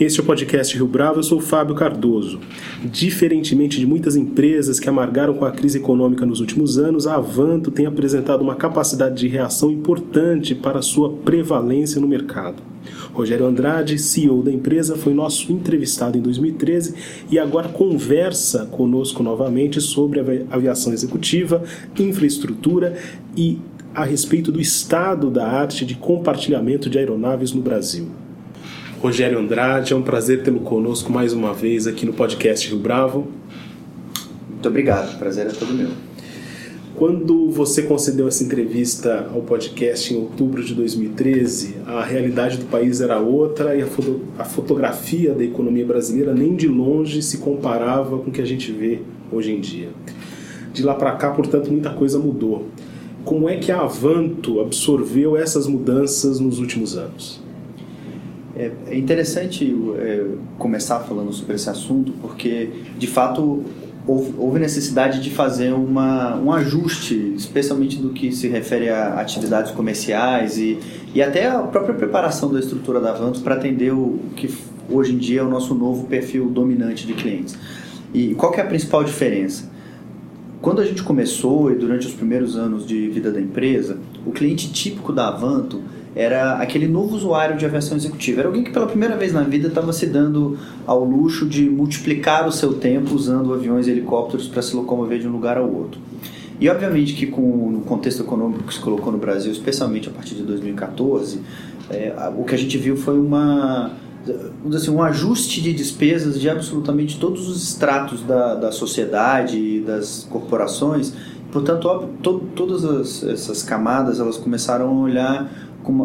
Este é o podcast Rio Bravo, eu sou Fábio Cardoso. Diferentemente de muitas empresas que amargaram com a crise econômica nos últimos anos, a Avanto tem apresentado uma capacidade de reação importante para sua prevalência no mercado. Rogério Andrade, CEO da empresa, foi nosso entrevistado em 2013 e agora conversa conosco novamente sobre aviação executiva, infraestrutura e a respeito do estado da arte de compartilhamento de aeronaves no Brasil. Rogério Andrade, é um prazer tê-lo conosco mais uma vez aqui no podcast Rio Bravo. Muito obrigado, o prazer é todo meu. Quando você concedeu essa entrevista ao podcast em outubro de 2013, a realidade do país era outra e a, foto a fotografia da economia brasileira nem de longe se comparava com o que a gente vê hoje em dia. De lá para cá, portanto, muita coisa mudou. Como é que a Avanto absorveu essas mudanças nos últimos anos? É, é interessante é, começar falando sobre esse assunto, porque de fato houve, necessidade de fazer uma, um ajuste, especialmente do que se refere a atividades comerciais e, e até a própria preparação da estrutura da Avanto para atender o que hoje em dia é o nosso novo perfil dominante de clientes. E qual é a principal diferença? Quando a gente começou e durante os primeiros anos de vida da empresa, o cliente típico da Avanto era aquele novo usuário de aviação executiva. Era alguém que pela primeira vez na vida estava se dando ao luxo de multiplicar o seu tempo usando aviões e helicópteros para se locomover de um lugar ao outro. E obviamente que com o contexto econômico que se colocou no Brasil, especialmente a partir de 2014, é, o que a gente viu foi uma assim, um ajuste de despesas de absolutamente todos os estratos da, da sociedade e das corporações. Portanto, to, todas as, essas camadas elas começaram a olhar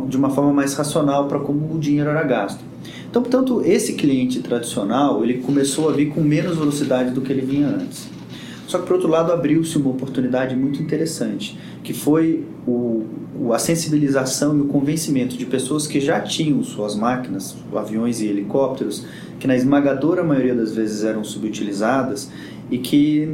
de uma forma mais racional para como o dinheiro era gasto. Então, portanto, esse cliente tradicional ele começou a vir com menos velocidade do que ele vinha antes. Só que, por outro lado, abriu-se uma oportunidade muito interessante, que foi o, a sensibilização e o convencimento de pessoas que já tinham suas máquinas, aviões e helicópteros, que na esmagadora maioria das vezes eram subutilizadas e que,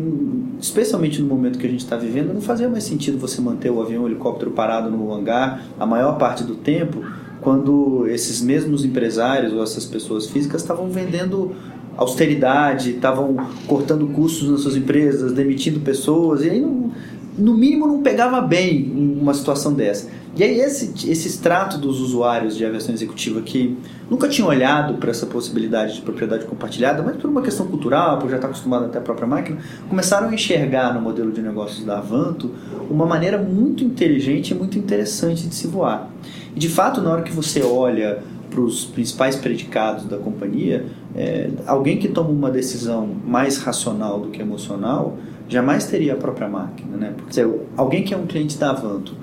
especialmente no momento que a gente está vivendo, não fazia mais sentido você manter o avião o helicóptero parado no hangar a maior parte do tempo, quando esses mesmos empresários ou essas pessoas físicas estavam vendendo austeridade, estavam cortando custos nas suas empresas, demitindo pessoas, e aí não, no mínimo não pegava bem uma situação dessa. E aí esse, esse extrato dos usuários de aviação executiva que nunca tinham olhado para essa possibilidade de propriedade compartilhada, mas por uma questão cultural, por já estar acostumado até a própria máquina, começaram a enxergar no modelo de negócios da Avanto uma maneira muito inteligente e muito interessante de se voar. E de fato, na hora que você olha para os principais predicados da companhia, é, alguém que toma uma decisão mais racional do que emocional jamais teria a própria máquina, né? Porque alguém que é um cliente da Avanto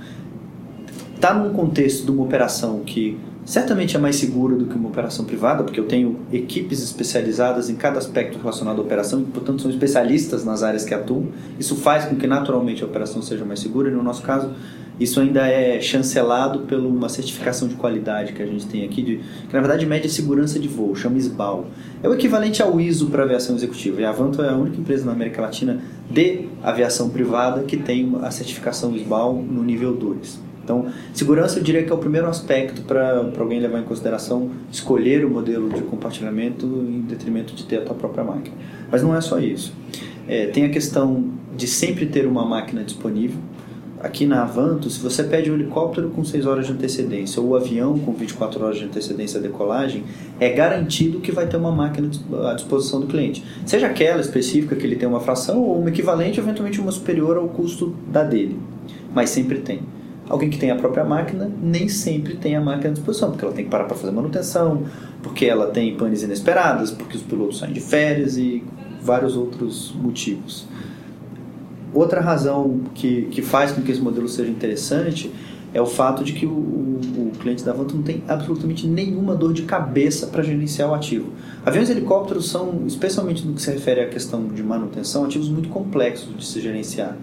está num contexto de uma operação que certamente é mais segura do que uma operação privada, porque eu tenho equipes especializadas em cada aspecto relacionado à operação e, portanto, são especialistas nas áreas que atuam. Isso faz com que naturalmente a operação seja mais segura e, no nosso caso, isso ainda é chancelado por uma certificação de qualidade que a gente tem aqui, de, que na verdade mede a segurança de voo, chama SBAL. É o equivalente ao ISO para aviação executiva. E a Avanto é a única empresa na América Latina de aviação privada que tem a certificação SBAL no nível 2. Então, segurança eu diria que é o primeiro aspecto para alguém levar em consideração escolher o modelo de compartilhamento em detrimento de ter a tua própria máquina. Mas não é só isso. É, tem a questão de sempre ter uma máquina disponível aqui na Avanto, se você pede um helicóptero com 6 horas de antecedência ou o avião com 24 horas de antecedência à decolagem, é garantido que vai ter uma máquina à disposição do cliente. Seja aquela específica que ele tem uma fração ou uma equivalente, eventualmente uma superior ao custo da dele. Mas sempre tem. Alguém que tem a própria máquina nem sempre tem a máquina à disposição, porque ela tem que parar para fazer manutenção, porque ela tem panes inesperadas, porque os pilotos saem de férias e vários outros motivos. Outra razão que, que faz com que esse modelo seja interessante é o fato de que o, o, o cliente da Vanto não tem absolutamente nenhuma dor de cabeça para gerenciar o ativo. Aviões e helicópteros são, especialmente no que se refere à questão de manutenção, ativos muito complexos de se gerenciar.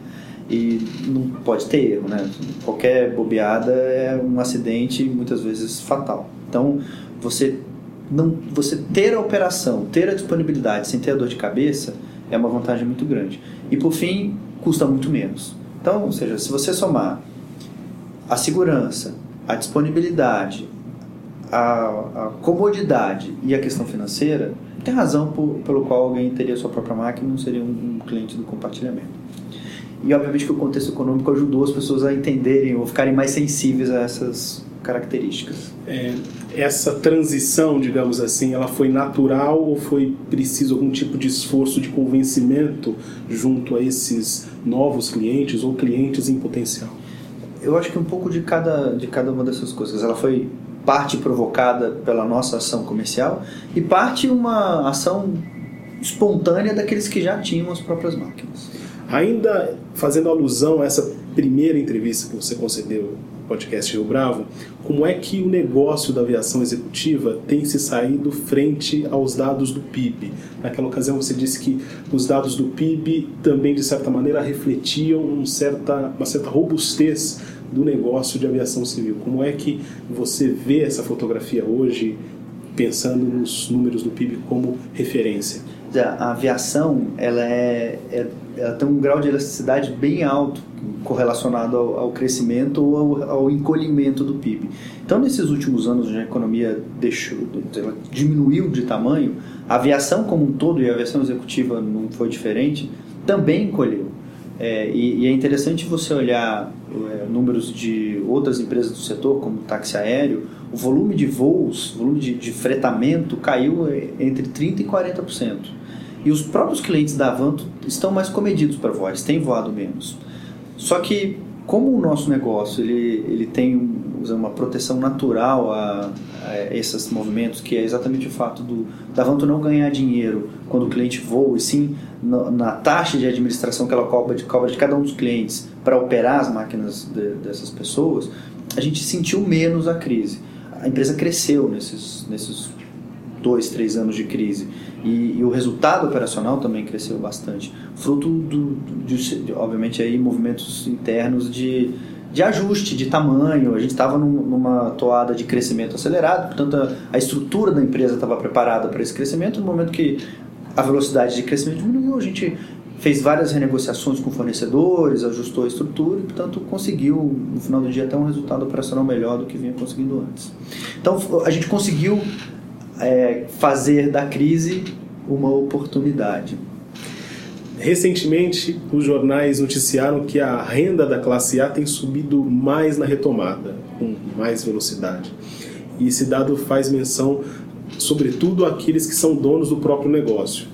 E não pode ter erro, né? Qualquer bobeada é um acidente muitas vezes fatal. Então, você não você ter a operação, ter a disponibilidade sem ter a dor de cabeça é uma vantagem muito grande. E por fim, custa muito menos. Então, ou seja, se você somar a segurança, a disponibilidade, a, a comodidade e a questão financeira, tem razão por, pelo qual alguém teria sua própria máquina e não seria um, um cliente do compartilhamento. E obviamente que o contexto econômico ajudou as pessoas a entenderem ou ficarem mais sensíveis a essas características. É, essa transição, digamos assim, ela foi natural ou foi preciso algum tipo de esforço de convencimento junto a esses novos clientes ou clientes em potencial? Eu acho que um pouco de cada, de cada uma dessas coisas. Ela foi parte provocada pela nossa ação comercial e parte uma ação espontânea daqueles que já tinham as próprias máquinas. Ainda fazendo alusão a essa primeira entrevista que você concedeu no podcast Rio Bravo, como é que o negócio da aviação executiva tem se saído frente aos dados do PIB? Naquela ocasião você disse que os dados do PIB também, de certa maneira, refletiam um certa, uma certa robustez do negócio de aviação civil. Como é que você vê essa fotografia hoje, pensando nos números do PIB como referência? A aviação ela é, é ela tem um grau de elasticidade bem alto correlacionado ao, ao crescimento ou ao, ao, encolhimento do PIB. Então, nesses últimos anos, a economia deixou, diminuiu de tamanho, a aviação como um todo, e a aviação executiva não foi diferente, também encolheu. É, e, e, é interessante você olhar números de outras empresas do setor, como táxi aéreo, o volume de voos, o volume de, de fretamento caiu é, entre 30% e 40%. E os próprios clientes da Avanto estão mais comedidos para voar, eles têm voado menos. Só que, como o nosso negócio ele, ele tem uma proteção natural a, a, esses movimentos, que é exatamente o fato do, da Avanto não ganhar dinheiro quando o cliente voa, e sim na, taxa de administração que ela cobra de, cobra de cada um dos clientes para operar as máquinas de, dessas pessoas, a gente sentiu menos a crise. A empresa cresceu nesses, nesses dois, três anos de crise. E, e, o resultado operacional também cresceu bastante, fruto do, de, de, obviamente aí movimentos internos de, de ajuste de tamanho. A gente estava num, numa toada de crescimento acelerado, portanto a, a estrutura da empresa estava preparada para esse crescimento. No momento que a velocidade de crescimento diminuiu, a gente fez várias renegociações com fornecedores, ajustou a estrutura e, portanto, conseguiu, no final do dia, ter um resultado operacional melhor do que vinha conseguindo antes. Então, a gente conseguiu é, fazer da crise uma oportunidade. Recentemente, os jornais noticiaram que a renda da classe A tem subido mais na retomada, com mais velocidade. E esse dado faz menção, sobretudo, àqueles que são donos do próprio negócio.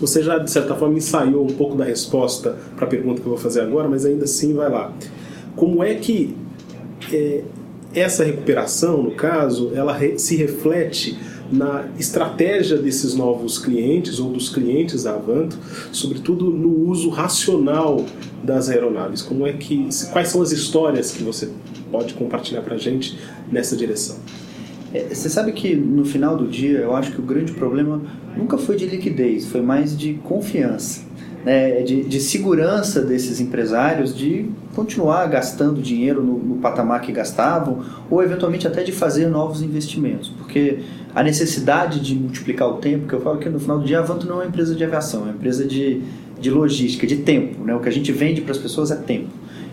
Você já, de certa forma, ensaiou um pouco da resposta para a pergunta que eu vou fazer agora, mas ainda assim vai lá. Como é que é, essa recuperação, no caso, ela se reflete na estratégia desses novos clientes ou dos clientes da Avanto, sobretudo no uso racional das aeronaves. Como é que, quais são as histórias que você pode compartilhar para a gente nessa direção? É, você sabe que no final do dia eu acho que o grande problema nunca foi de liquidez, foi mais de confiança né, de, de, segurança desses empresários de continuar gastando dinheiro no, no, patamar que gastavam ou eventualmente até de fazer novos investimentos, porque a necessidade de multiplicar o tempo, que eu falo que no final do dia a Avanto não é uma empresa de aviação, é uma empresa de, de logística, de tempo, né? o que a gente vende para as pessoas é tempo.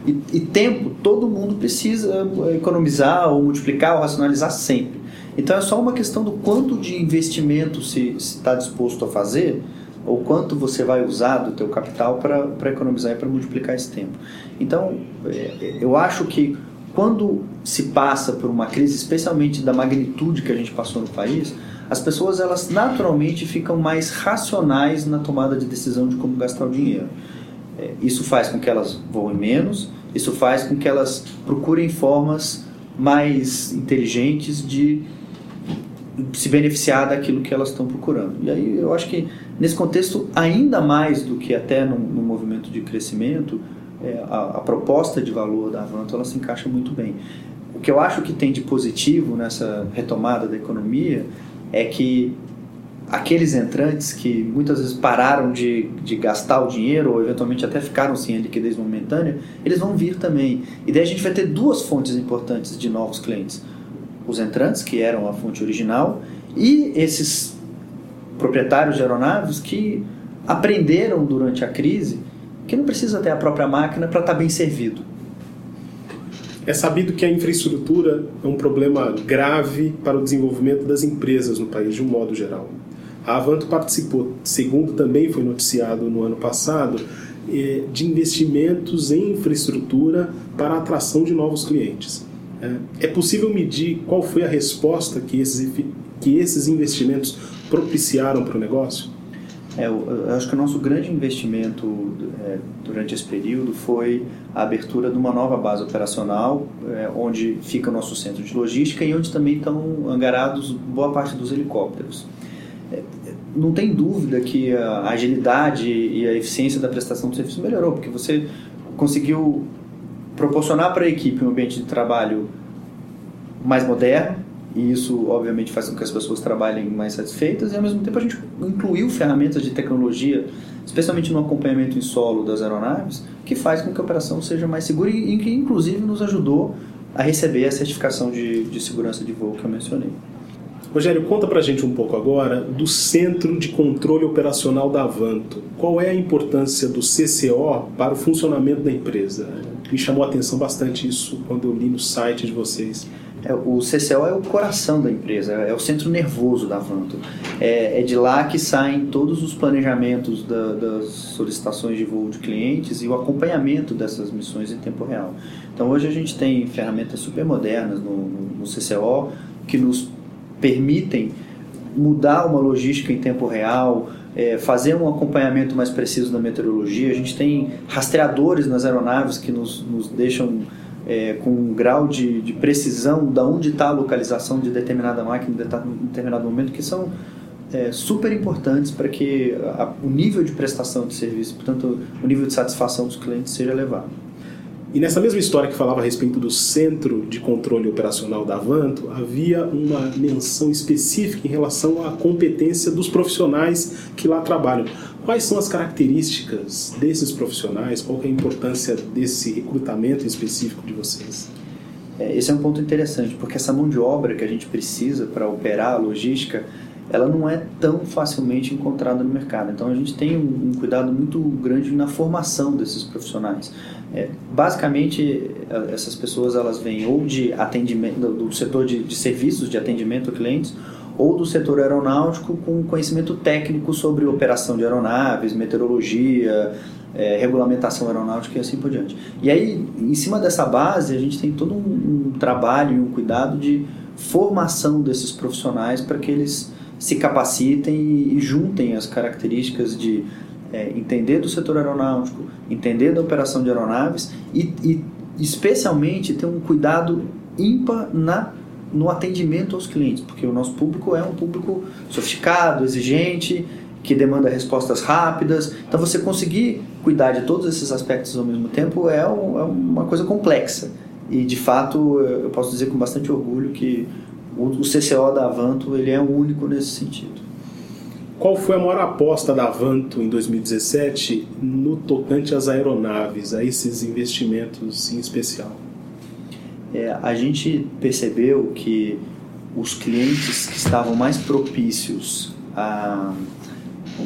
E, e tempo todo mundo precisa economizar ou multiplicar ou racionalizar sempre. Então é só uma questão do quanto de investimento se está disposto a fazer ou quanto você vai usar do teu capital para economizar e para multiplicar esse tempo. Então, é, eu acho que quando se passa por uma crise, especialmente da magnitude que a gente passou no país, as pessoas elas naturalmente ficam mais racionais na tomada de decisão de como gastar o dinheiro. É, isso faz com que elas voem menos, isso faz com que elas procurem formas mais inteligentes de se beneficiar daquilo que elas estão procurando. E aí eu acho que nesse contexto, ainda mais do que até no, no movimento de crescimento, é, a, a, proposta de valor da Avanto ela se encaixa muito bem. O que eu acho que tem de positivo nessa retomada da economia é que aqueles entrantes que muitas vezes pararam de, de gastar o dinheiro ou eventualmente até ficaram sem a liquidez momentânea, eles vão vir também. E daí a gente vai ter duas fontes importantes de novos clientes. Os entrantes, que eram a fonte original, e esses proprietários de aeronaves que aprenderam durante a crise que não precisa ter a própria máquina para estar tá bem servido. É sabido que a infraestrutura é um problema grave para o desenvolvimento das empresas no país, de um modo geral. A Avanto participou, segundo também foi noticiado no ano passado, eh, de investimentos em infraestrutura para a atração de novos clientes. É, é possível medir qual foi a resposta que esses, que esses investimentos propiciaram para o negócio? É, eu, acho que o nosso grande investimento é, durante esse período foi a abertura de uma nova base operacional, é, onde fica o nosso centro de logística e onde também estão angarados boa parte dos helicópteros. Não tem dúvida que a agilidade e a eficiência da prestação do serviço melhorou, porque você conseguiu proporcionar para a equipe um ambiente de trabalho mais moderno, e isso obviamente faz com que as pessoas trabalhem mais satisfeitas, e ao mesmo tempo a gente incluiu ferramentas de tecnologia, especialmente no acompanhamento em solo das aeronaves, que faz com que a operação seja mais segura e, que inclusive nos ajudou a receber a certificação de, de segurança de voo que eu mencionei. Rogério, conta pra gente um pouco agora do Centro de Controle Operacional da Avanto. Qual é a importância do CCO para o funcionamento da empresa? Me chamou a atenção bastante isso quando eu li no site de vocês. É, o CCO é o coração da empresa, é o centro nervoso da Avanto. É, é de lá que saem todos os planejamentos da, das solicitações de voo de clientes e o acompanhamento dessas missões em tempo real. Então hoje a gente tem ferramentas super modernas no, no, no CCO que nos permitem mudar uma logística em tempo real, é, fazer um acompanhamento mais preciso da meteorologia. A gente tem rastreadores nas aeronaves que nos, nos deixam é, com um grau de, de precisão da onde está a localização de determinada máquina em determinado momento, que são é, super importantes para que a, o nível de prestação de serviço, portanto, o nível de satisfação dos clientes seja elevado. E nessa mesma história que falava a respeito do Centro de Controle Operacional da Avanto, havia uma menção específica em relação à competência dos profissionais que lá trabalham. Quais são as características desses profissionais? Qual é a importância desse recrutamento específico de vocês? É, esse é um ponto interessante, porque essa mão de obra que a gente precisa para operar a logística, ela não é tão facilmente encontrada no mercado. Então a gente tem um, um cuidado muito grande na formação desses profissionais. É, basicamente, essas pessoas elas vêm ou de atendimento do setor de, de serviços de atendimento a clientes ou do setor aeronáutico com conhecimento técnico sobre operação de aeronaves, meteorologia, é, regulamentação aeronáutica e assim por diante. E aí, em cima dessa base, a gente tem todo um, um trabalho e um cuidado de formação desses profissionais para que eles se capacitem e, juntem as características de é, entender do setor aeronáutico, entender da operação de aeronaves e, e especialmente ter um cuidado ímpar na no atendimento aos clientes, porque o nosso público é um público sofisticado, exigente, que demanda respostas rápidas. Então, você conseguir cuidar de todos esses aspectos ao mesmo tempo é, um, é uma coisa complexa. E, de fato, eu posso dizer com bastante orgulho que o, o CCO da Avanto ele é único nesse sentido. Qual foi a maior aposta da Avanto em 2017 no tocante às aeronaves, a esses investimentos em especial? É, a gente percebeu que os clientes que estavam mais propícios a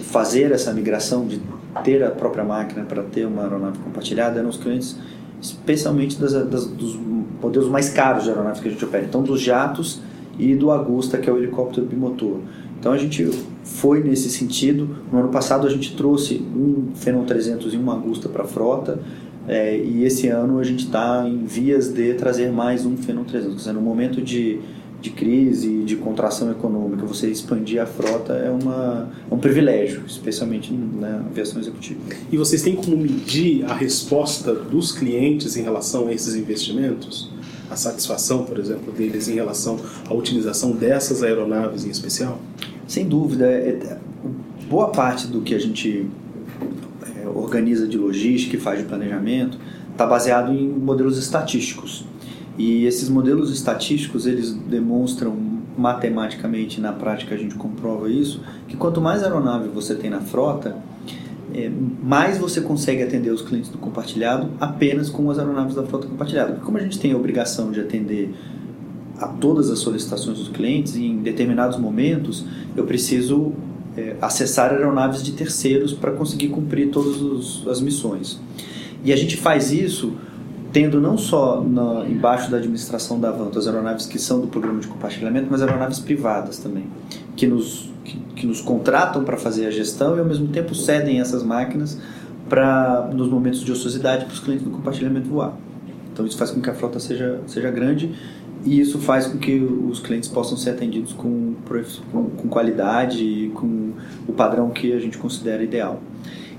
fazer essa migração de ter a própria máquina para ter uma aeronave compartilhada eram os clientes especialmente das, das, dos modelos mais caros de aeronaves que a gente opera, então dos jatos e do Agusta, que é o helicóptero bimotor. Então a gente foi nesse sentido. No ano passado a gente trouxe um Phenom 300 e uma Agusta para a frota. É, e esse ano a gente está em vias de trazer mais um Phenom 300. Quer dizer, no momento de, de crise, de contração econômica, você expandir a frota é, uma, é um privilégio, especialmente na aviação executiva. E vocês têm como medir a resposta dos clientes em relação a esses investimentos? A satisfação, por exemplo, deles em relação à utilização dessas aeronaves em especial? Sem dúvida, é, é, boa parte do que a gente é, organiza de logística e faz de planejamento está baseado em modelos estatísticos. E esses modelos estatísticos eles demonstram matematicamente na prática a gente comprova isso, que quanto mais aeronave você tem na frota, é, mais você consegue atender os clientes do compartilhado apenas com as aeronaves da frota compartilhada. Como a gente tem a obrigação de atender a todas as solicitações dos clientes, em determinados momentos eu preciso é, acessar aeronaves de terceiros para conseguir cumprir todas as missões. E a gente faz isso tendo não só na, embaixo da administração da Avanto as aeronaves que são do programa de compartilhamento, mas aeronaves privadas também, que nos, que, que nos contratam para fazer a gestão e ao mesmo tempo cedem essas máquinas para nos momentos de ociosidade para os clientes do compartilhamento voar. Então isso faz com que a frota seja, seja grande e isso faz com que os clientes possam ser atendidos com, com, com qualidade e com o padrão que a gente considera ideal.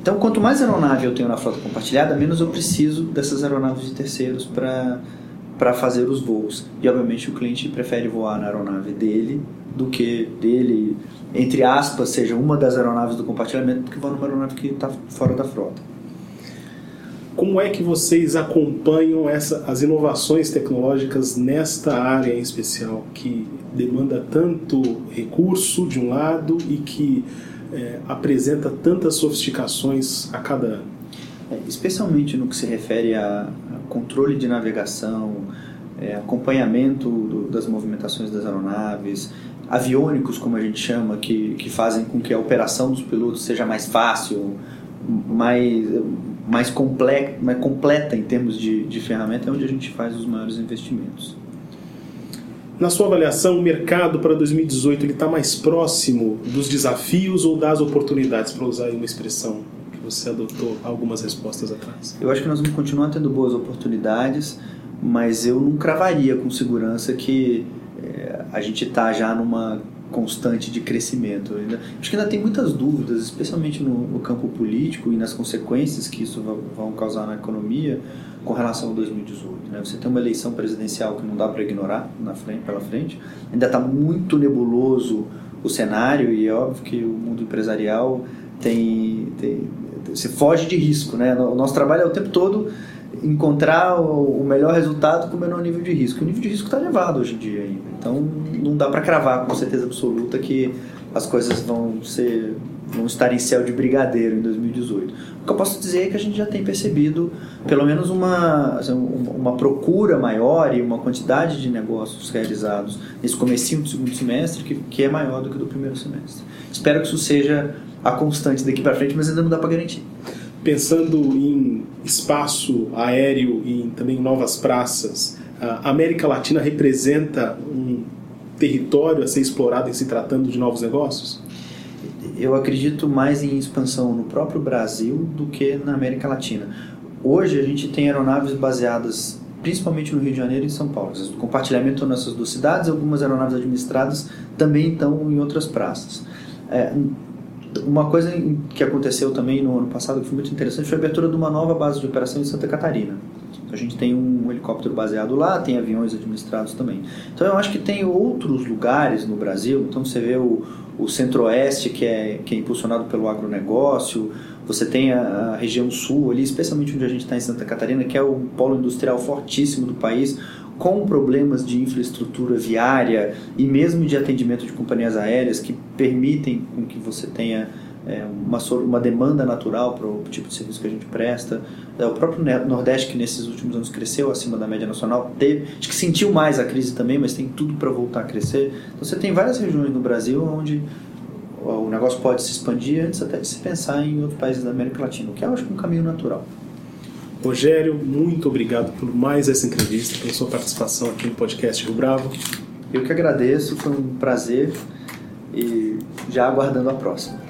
Então, quanto mais aeronave eu tenho na frota compartilhada, menos eu preciso dessas aeronaves de terceiros para fazer os voos. E, obviamente, o cliente prefere voar na aeronave dele do que dele, entre aspas, seja uma das aeronaves do compartilhamento, do que voar numa aeronave que está fora da frota. Como é que vocês acompanham essa, as inovações tecnológicas nesta área em especial, que demanda tanto recurso de um lado e que é, apresenta tantas sofisticações a cada ano? É, especialmente no que se refere a, a controle de navegação, é, acompanhamento do, das movimentações das aeronaves, aviônicos, como a gente chama, que, que fazem com que a operação dos pilotos seja mais fácil, mais, mais, comple mais completa em termos de, de ferramenta, é onde a gente faz os maiores investimentos. Na sua avaliação, o mercado para 2018 está mais próximo dos desafios ou das oportunidades, para usar uma expressão que você adotou algumas respostas atrás? Eu acho que nós vamos continuar tendo boas oportunidades, mas eu não cravaria com segurança que a gente está já numa constante de crescimento. Acho que ainda tem muitas dúvidas, especialmente no, no campo político e nas consequências que isso vão causar na economia com relação a 2018. Né? Você tem uma eleição presidencial que não dá para ignorar na frente, pela frente, ainda está muito nebuloso o cenário e é óbvio que o mundo empresarial tem, tem você foge de risco, né? O nosso trabalho é o tempo todo encontrar o melhor resultado com o menor nível de risco. O nível de risco está elevado hoje em dia ainda. Então não dá para cravar com certeza absoluta que as coisas vão ser vão estar em céu de brigadeiro em 2018. O que eu posso dizer é que a gente já tem percebido pelo menos uma, assim, uma procura maior e uma quantidade de negócios realizados nesse comecinho do segundo semestre que, que é maior do que do primeiro semestre. Espero que isso seja a constante daqui para frente, mas ainda não dá para garantir pensando em espaço aéreo e também novas praças, a América Latina representa um território a ser explorado em se tratando de novos negócios? Eu acredito mais em expansão no próprio Brasil do que na América Latina. Hoje a gente tem aeronaves baseadas principalmente no Rio de Janeiro e em São Paulo. O compartilhamento nessas duas cidades, algumas aeronaves administradas também estão em outras praças. É, uma coisa que aconteceu também no ano passado que foi muito interessante foi a abertura de uma nova base de operação em Santa Catarina. A gente tem um helicóptero baseado lá, tem aviões administrados também. Então eu acho que tem outros lugares no Brasil. Então você vê o, o Centro-Oeste que é, que é impulsionado pelo agronegócio, você tem a, a região sul ali, especialmente onde a gente está em Santa Catarina, que é o polo industrial fortíssimo do país, com problemas de infraestrutura viária e mesmo de atendimento de companhias aéreas que permitem com que você tenha é, uma, uma demanda natural para o tipo de serviço que a gente presta. É, o próprio Nordeste, que nesses últimos anos cresceu acima da média nacional, teve, acho que sentiu mais a crise também, mas tem tudo para voltar a crescer. Então você tem várias regiões no Brasil onde o negócio pode se expandir antes até de se pensar em outros países da América Latina, o que eu acho que é um caminho natural. Rogério, muito obrigado por mais essa entrevista, pela sua participação aqui no podcast Rio Bravo. Eu que agradeço, foi um prazer e já aguardando a próxima.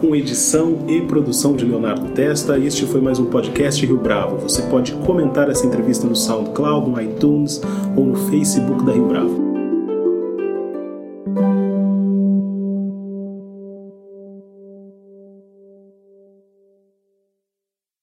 Com edição e produção de Leonardo Testa, este foi mais um podcast Rio Bravo. Você pode comentar essa entrevista no SoundCloud, no iTunes ou no Facebook da Rio Bravo.